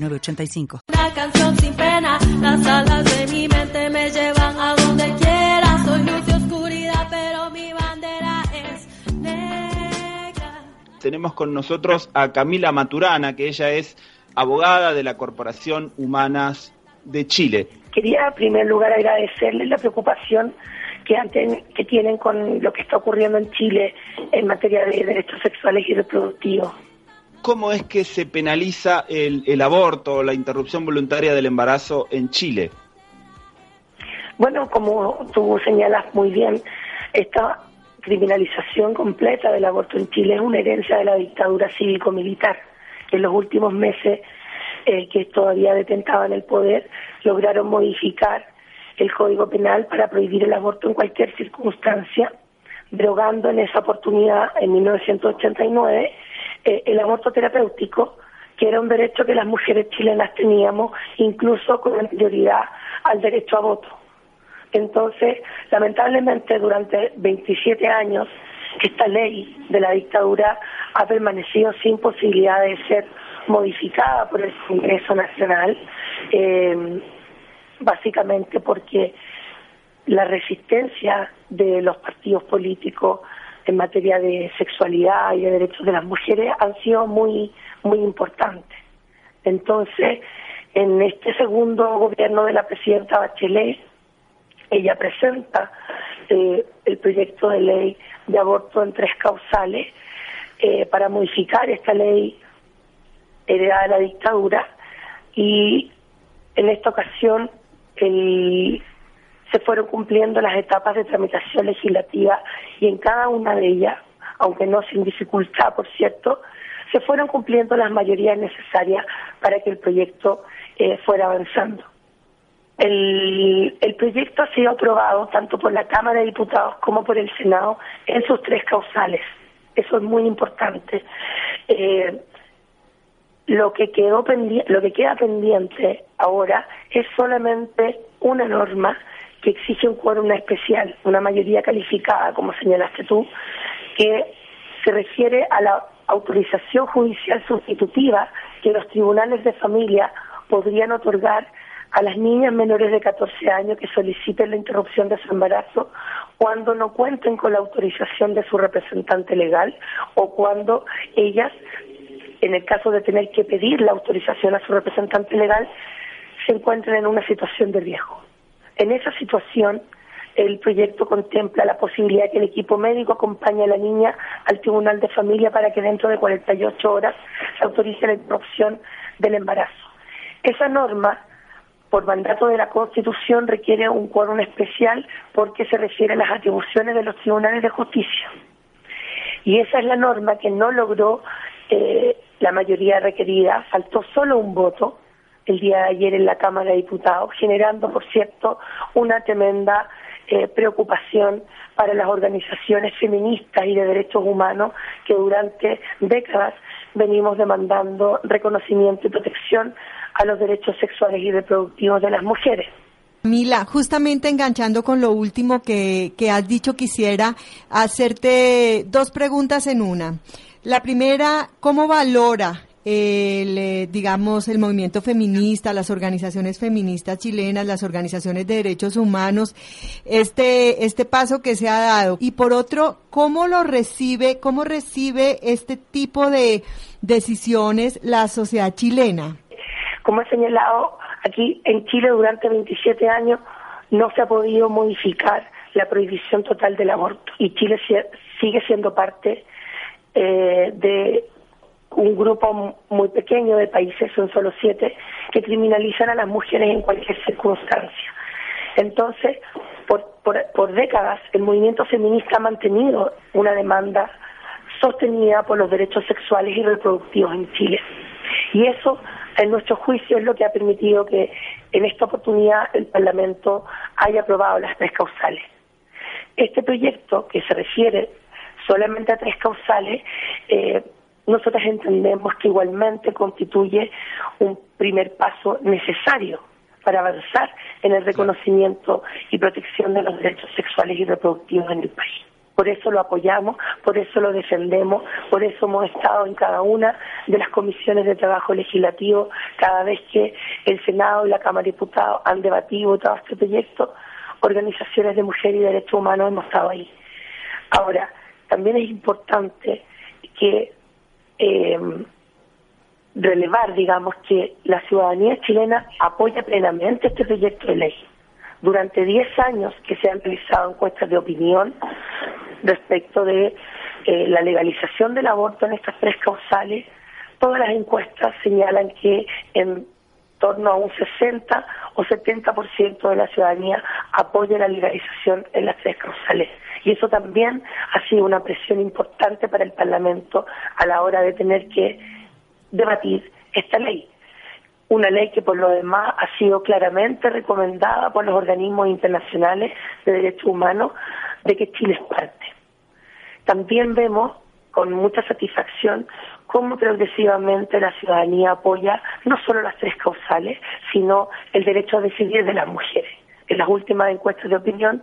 una canción sin pena, las alas de mi mente me llevan a donde quiera. Soy luz y oscuridad, pero mi bandera es negra. Tenemos con nosotros a Camila Maturana, que ella es abogada de la Corporación Humanas de Chile. Quería en primer lugar agradecerles la preocupación que, que tienen con lo que está ocurriendo en Chile en materia de derechos sexuales y reproductivos cómo es que se penaliza el, el aborto, la interrupción voluntaria del embarazo en Chile. Bueno, como tú señalas muy bien, esta criminalización completa del aborto en Chile es una herencia de la dictadura cívico-militar. En los últimos meses eh, que todavía detentaban el poder, lograron modificar el Código Penal para prohibir el aborto en cualquier circunstancia, drogando en esa oportunidad en 1989 eh, el aborto terapéutico, que era un derecho que las mujeres chilenas teníamos, incluso con anterioridad al derecho a voto. Entonces, lamentablemente, durante 27 años, esta ley de la dictadura ha permanecido sin posibilidad de ser modificada por el Congreso Nacional, eh, básicamente porque la resistencia de los partidos políticos en materia de sexualidad y de derechos de las mujeres han sido muy, muy importantes. Entonces, en este segundo gobierno de la presidenta Bachelet, ella presenta eh, el proyecto de ley de aborto en tres causales eh, para modificar esta ley heredada de la dictadura y en esta ocasión el se fueron cumpliendo las etapas de tramitación legislativa y en cada una de ellas, aunque no sin dificultad, por cierto, se fueron cumpliendo las mayorías necesarias para que el proyecto eh, fuera avanzando. El, proyecto ha sido aprobado tanto por la Cámara de Diputados como por el Senado en sus tres causales. Eso es muy importante. Eh, lo que quedó lo que queda pendiente ahora es solamente una norma que exige un quórum especial, una mayoría calificada, como señalaste tú, que se refiere a la autorización judicial sustitutiva que los tribunales de familia podrían otorgar a las niñas menores de 14 años que soliciten la interrupción de su embarazo cuando no cuenten con la autorización de su representante legal o cuando ellas, en el caso de tener que pedir la autorización a su representante legal, se encuentren en una situación de riesgo. En esa situación, el proyecto contempla la posibilidad de que el equipo médico acompañe a la niña al tribunal de familia para que dentro de 48 horas se autorice la interrupción del embarazo. Esa norma, por mandato de la Constitución, requiere un quórum especial porque se refiere a las atribuciones de los tribunales de justicia. Y esa es la norma que no logró eh, la mayoría requerida, faltó solo un voto el día de ayer en la Cámara de Diputados, generando, por cierto, una tremenda eh, preocupación para las organizaciones feministas y de derechos humanos que durante décadas venimos demandando reconocimiento y protección a los derechos sexuales y reproductivos de las mujeres. Mila, justamente enganchando con lo último que, que has dicho, quisiera hacerte dos preguntas en una. La primera, ¿cómo valora el, eh, digamos, el movimiento feminista, las organizaciones feministas chilenas, las organizaciones de derechos humanos, este, este paso que se ha dado. Y por otro, ¿cómo lo recibe, cómo recibe este tipo de decisiones la sociedad chilena? Como he señalado, aquí en Chile durante 27 años no se ha podido modificar la prohibición total del aborto y Chile sigue siendo parte eh, de un grupo muy pequeño de países, son solo siete, que criminalizan a las mujeres en cualquier circunstancia. Entonces, por, por, décadas, el movimiento feminista ha mantenido una demanda sostenida por los derechos sexuales y reproductivos en Chile. Y eso en nuestro juicio es lo que ha permitido que en esta oportunidad el Parlamento haya aprobado las tres causales. Este proyecto, que se refiere solamente a tres causales, eh, nosotros entendemos que igualmente constituye un primer paso necesario para avanzar en el reconocimiento y protección de los derechos sexuales y reproductivos en el país. Por eso lo apoyamos, por eso lo defendemos, por eso hemos estado en cada una de las comisiones de trabajo legislativo cada vez que el Senado y la Cámara de Diputados han debatido todo este proyecto. Organizaciones de mujeres y derechos humanos hemos estado ahí. Ahora, también es importante que eh, relevar, digamos, que la ciudadanía chilena apoya plenamente este proyecto de ley. Durante 10 años que se han realizado encuestas de opinión respecto de eh, la legalización del aborto en estas tres causales, todas las encuestas señalan que en torno a un 60 o 70% de la ciudadanía apoya la legalización en las tres causales. Y eso también ha sido una presión importante para el Parlamento a la hora de tener que debatir esta ley. Una ley que por lo demás ha sido claramente recomendada por los organismos internacionales de derechos humanos de que Chile es parte. También vemos con mucha satisfacción cómo progresivamente la ciudadanía apoya no solo las tres causales, sino el derecho a decidir de las mujeres. En las últimas encuestas de opinión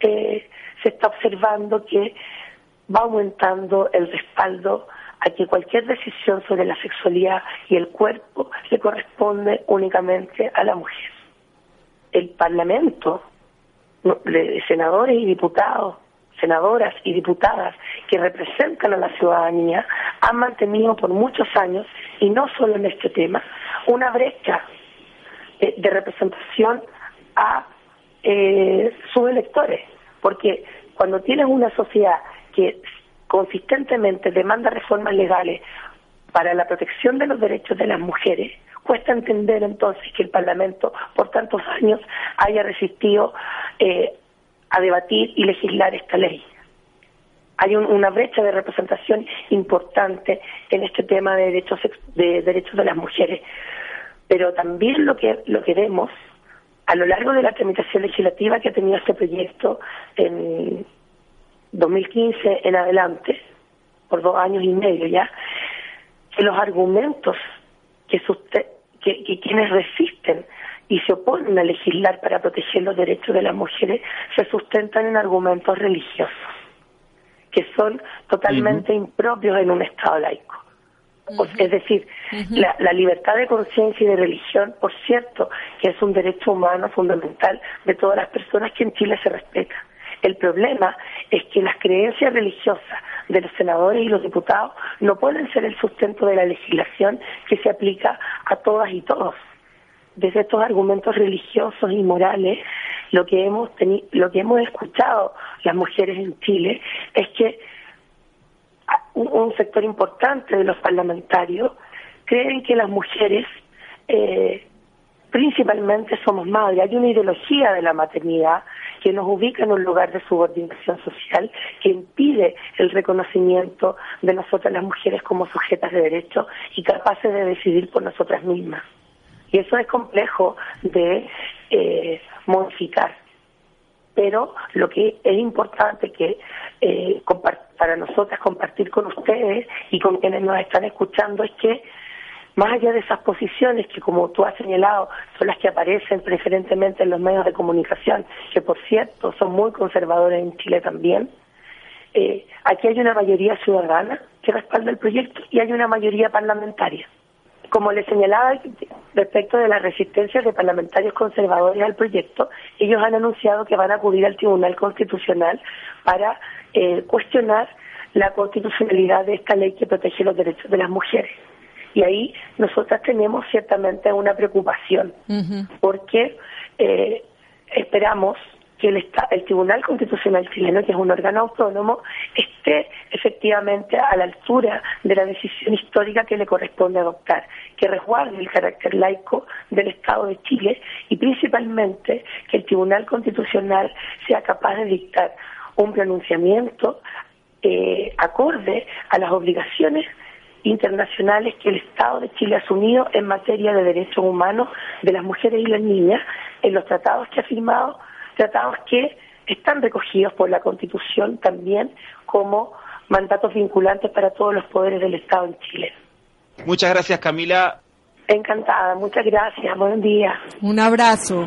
eh, se está observando que va aumentando el respaldo a que cualquier decisión sobre la sexualidad y el cuerpo le corresponde únicamente a la mujer. El Parlamento, senadores y diputados, senadoras y diputadas que representan a la ciudadanía, han mantenido por muchos años, y no solo en este tema, una brecha de, representación a eh, sus electores. Porque cuando tienes una sociedad que consistentemente demanda reformas legales para la protección de los derechos de las mujeres, cuesta entender entonces que el Parlamento por tantos años haya resistido eh, a debatir y legislar esta ley. Hay una brecha de representación importante en este tema de derechos de derechos de las mujeres, pero también lo que lo que vemos a lo largo de la tramitación legislativa que ha tenido este proyecto en 2015 en adelante, por dos años y medio ya, que los argumentos que, que, quienes resisten y se oponen a legislar para proteger los derechos de las mujeres se sustentan en argumentos religiosos, que son totalmente impropios en un Estado laico. Es decir, la, la, libertad de conciencia y de religión, por cierto, que es un derecho humano fundamental de todas las personas que en Chile se respeta. El problema es que las creencias religiosas de los senadores y los diputados no pueden ser el sustento de la legislación que se aplica a todas y todos. Desde estos argumentos religiosos y morales, lo que hemos lo que hemos escuchado las mujeres en Chile es que un, sector importante de los parlamentarios creen que las mujeres eh, principalmente somos madres. Hay una ideología de la maternidad que nos ubica en un lugar de subordinación social que impide el reconocimiento de nosotras las mujeres como sujetas de derecho y capaces de decidir por nosotras mismas. Y eso es complejo de eh, modificar. Pero lo que es importante que eh, para nosotras compartir con ustedes y con quienes nos están escuchando es que más allá de esas posiciones que, como tú has señalado, son las que aparecen preferentemente en los medios de comunicación, que por cierto son muy conservadores en Chile también, eh, aquí hay una mayoría ciudadana que respalda el proyecto y hay una mayoría parlamentaria. Como le señalaba respecto de las resistencias de parlamentarios conservadores al proyecto, ellos han anunciado que van a acudir al Tribunal Constitucional para eh, cuestionar la constitucionalidad de esta ley que protege los derechos de las mujeres. Y ahí nosotras tenemos ciertamente una preocupación, porque eh, esperamos que el, el, Tribunal Constitucional chileno, que es un órgano autónomo, esté efectivamente a la altura de la decisión histórica que le corresponde adoptar, que resguarde el carácter laico del Estado de Chile y principalmente que el Tribunal Constitucional sea capaz de dictar un pronunciamiento eh, acorde a las obligaciones internacionales que el Estado de Chile ha asumido en materia de derechos humanos de las mujeres y las niñas en los tratados que ha firmado, tratados que están recogidos por la Constitución también como mandatos vinculantes para todos los poderes del Estado en Chile. Muchas gracias, Camila. Encantada, muchas gracias. Buen día. Un abrazo.